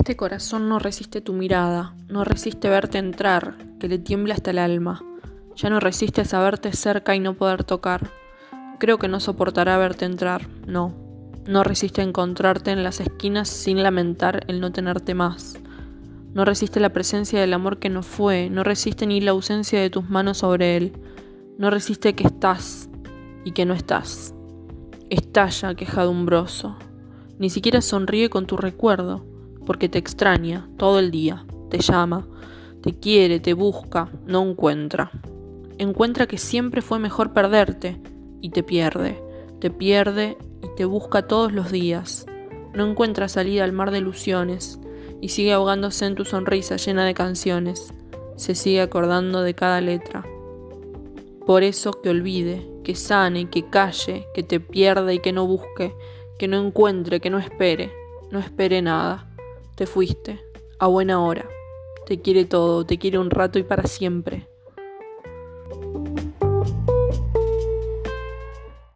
Este corazón no resiste tu mirada, no resiste verte entrar, que le tiembla hasta el alma. Ya no resiste saberte cerca y no poder tocar. Creo que no soportará verte entrar, no. No resiste encontrarte en las esquinas sin lamentar el no tenerte más. No resiste la presencia del amor que no fue, no resiste ni la ausencia de tus manos sobre él. No resiste que estás y que no estás. Estalla quejadumbroso. Ni siquiera sonríe con tu recuerdo, porque te extraña todo el día, te llama, te quiere, te busca, no encuentra. Encuentra que siempre fue mejor perderte y te pierde, te pierde y te busca todos los días. No encuentra salida al mar de ilusiones y sigue ahogándose en tu sonrisa llena de canciones. Se sigue acordando de cada letra. Por eso que olvide, que sane, que calle, que te pierda y que no busque, que no encuentre, que no espere, no espere nada. Te fuiste, a buena hora. Te quiere todo, te quiere un rato y para siempre.